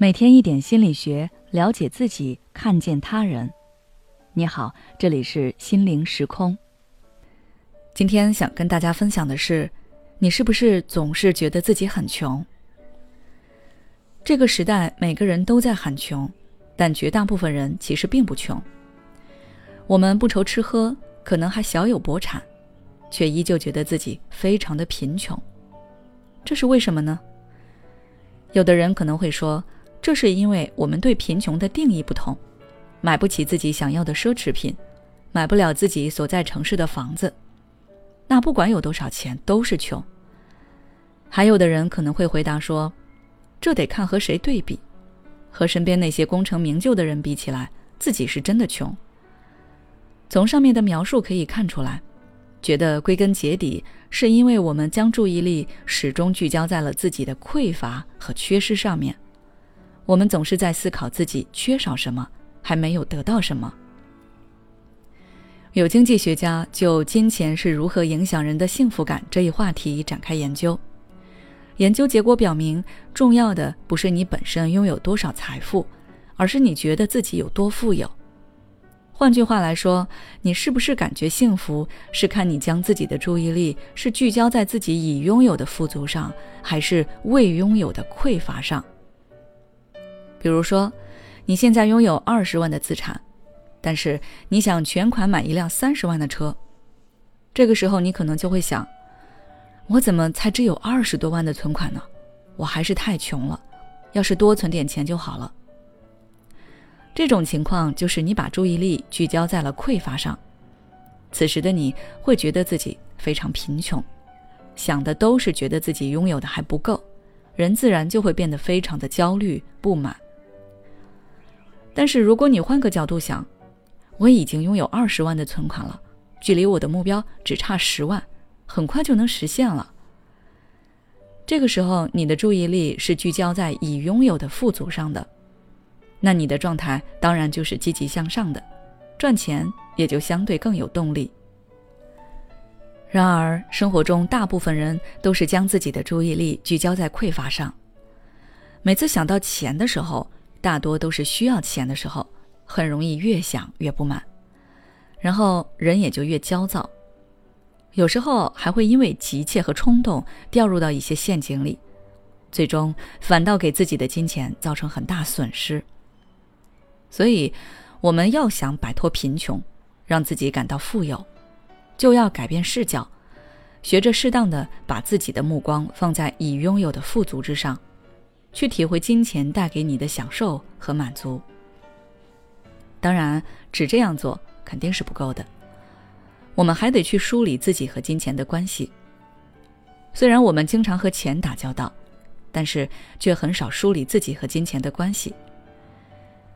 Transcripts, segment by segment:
每天一点心理学，了解自己，看见他人。你好，这里是心灵时空。今天想跟大家分享的是，你是不是总是觉得自己很穷？这个时代，每个人都在喊穷，但绝大部分人其实并不穷。我们不愁吃喝，可能还小有薄产，却依旧觉得自己非常的贫穷。这是为什么呢？有的人可能会说。这是因为我们对贫穷的定义不同，买不起自己想要的奢侈品，买不了自己所在城市的房子，那不管有多少钱都是穷。还有的人可能会回答说，这得看和谁对比，和身边那些功成名就的人比起来，自己是真的穷。从上面的描述可以看出来，觉得归根结底是因为我们将注意力始终聚焦在了自己的匮乏和缺失上面。我们总是在思考自己缺少什么，还没有得到什么。有经济学家就金钱是如何影响人的幸福感这一话题展开研究。研究结果表明，重要的不是你本身拥有多少财富，而是你觉得自己有多富有。换句话来说，你是不是感觉幸福，是看你将自己的注意力是聚焦在自己已拥有的富足上，还是未拥有的匮乏上。比如说，你现在拥有二十万的资产，但是你想全款买一辆三十万的车，这个时候你可能就会想：我怎么才只有二十多万的存款呢？我还是太穷了，要是多存点钱就好了。这种情况就是你把注意力聚焦在了匮乏上，此时的你会觉得自己非常贫穷，想的都是觉得自己拥有的还不够，人自然就会变得非常的焦虑不满。但是如果你换个角度想，我已经拥有二十万的存款了，距离我的目标只差十万，很快就能实现了。这个时候，你的注意力是聚焦在已拥有的富足上的，那你的状态当然就是积极向上的，赚钱也就相对更有动力。然而，生活中大部分人都是将自己的注意力聚焦在匮乏上，每次想到钱的时候。大多都是需要钱的时候，很容易越想越不满，然后人也就越焦躁，有时候还会因为急切和冲动掉入到一些陷阱里，最终反倒给自己的金钱造成很大损失。所以，我们要想摆脱贫穷，让自己感到富有，就要改变视角，学着适当的把自己的目光放在已拥有的富足之上。去体会金钱带给你的享受和满足。当然，只这样做肯定是不够的，我们还得去梳理自己和金钱的关系。虽然我们经常和钱打交道，但是却很少梳理自己和金钱的关系。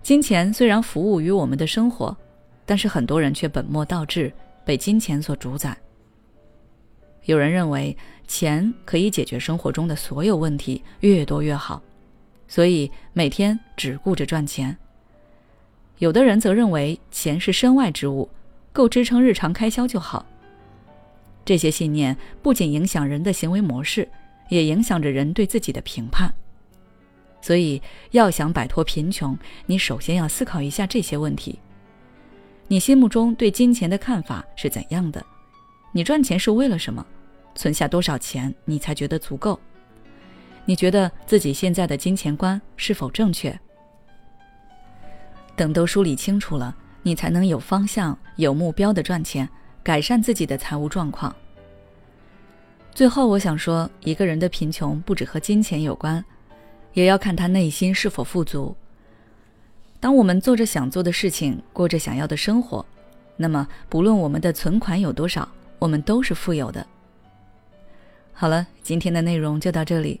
金钱虽然服务于我们的生活，但是很多人却本末倒置，被金钱所主宰。有人认为钱可以解决生活中的所有问题，越多越好，所以每天只顾着赚钱。有的人则认为钱是身外之物，够支撑日常开销就好。这些信念不仅影响人的行为模式，也影响着人对自己的评判。所以，要想摆脱贫穷，你首先要思考一下这些问题：你心目中对金钱的看法是怎样的？你赚钱是为了什么？存下多少钱你才觉得足够？你觉得自己现在的金钱观是否正确？等都梳理清楚了，你才能有方向、有目标的赚钱，改善自己的财务状况。最后，我想说，一个人的贫穷不只和金钱有关，也要看他内心是否富足。当我们做着想做的事情，过着想要的生活，那么不论我们的存款有多少，我们都是富有的。好了，今天的内容就到这里。